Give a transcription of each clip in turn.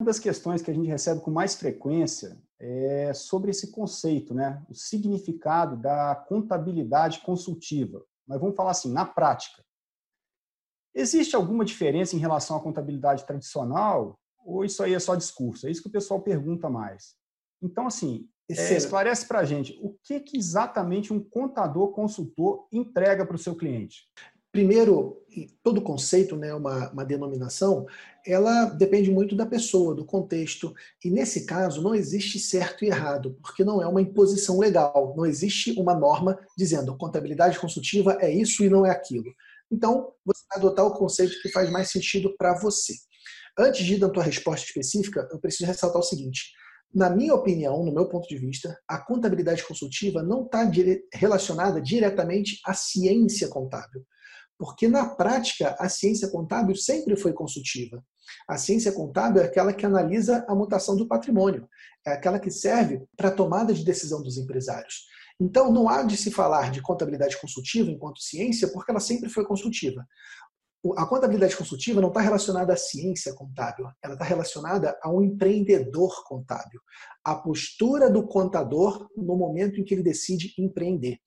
das questões que a gente recebe com mais frequência é sobre esse conceito, né? o significado da contabilidade consultiva. Mas vamos falar assim, na prática. Existe alguma diferença em relação à contabilidade tradicional ou isso aí é só discurso? É isso que o pessoal pergunta mais. Então, assim, é, esclarece para a gente o que, que exatamente um contador consultor entrega para o seu cliente. Primeiro, todo conceito, né, uma, uma denominação, ela depende muito da pessoa, do contexto. E nesse caso, não existe certo e errado, porque não é uma imposição legal. Não existe uma norma dizendo contabilidade consultiva é isso e não é aquilo. Então, você vai adotar o conceito que faz mais sentido para você. Antes de ir da tua resposta específica, eu preciso ressaltar o seguinte. Na minha opinião, no meu ponto de vista, a contabilidade consultiva não está dire relacionada diretamente à ciência contábil. Porque, na prática, a ciência contábil sempre foi consultiva. A ciência contábil é aquela que analisa a mutação do patrimônio, é aquela que serve para a tomada de decisão dos empresários. Então, não há de se falar de contabilidade consultiva enquanto ciência, porque ela sempre foi consultiva. A contabilidade consultiva não está relacionada à ciência contábil, ela está relacionada a um empreendedor contábil. A postura do contador no momento em que ele decide empreender.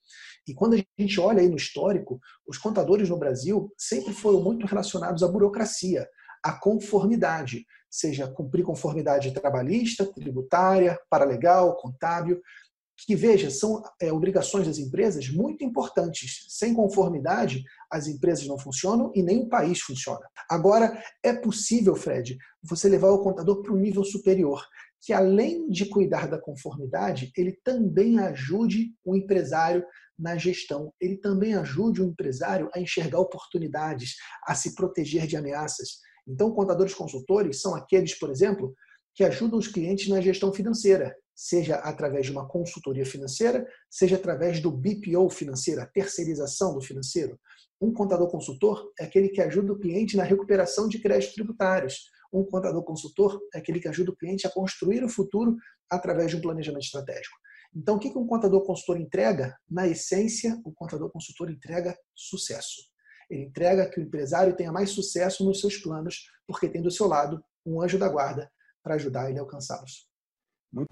E quando a gente olha aí no histórico, os contadores no Brasil sempre foram muito relacionados à burocracia, à conformidade, seja cumprir conformidade trabalhista, tributária, paralegal, contábil que, veja, são é, obrigações das empresas muito importantes. Sem conformidade, as empresas não funcionam e nem o país funciona. Agora, é possível, Fred, você levar o contador para um nível superior, que além de cuidar da conformidade, ele também ajude o empresário na gestão. Ele também ajude o empresário a enxergar oportunidades, a se proteger de ameaças. Então, contadores consultores são aqueles, por exemplo, que ajudam os clientes na gestão financeira, seja através de uma consultoria financeira, seja através do BPO financeiro, a terceirização do financeiro. Um contador consultor é aquele que ajuda o cliente na recuperação de créditos tributários. Um contador consultor é aquele que ajuda o cliente a construir o futuro através de um planejamento estratégico. Então, o que um contador consultor entrega? Na essência, o contador consultor entrega sucesso. Ele entrega que o empresário tenha mais sucesso nos seus planos, porque tem do seu lado um anjo da guarda para ajudar ele a alcançá-los. Muito...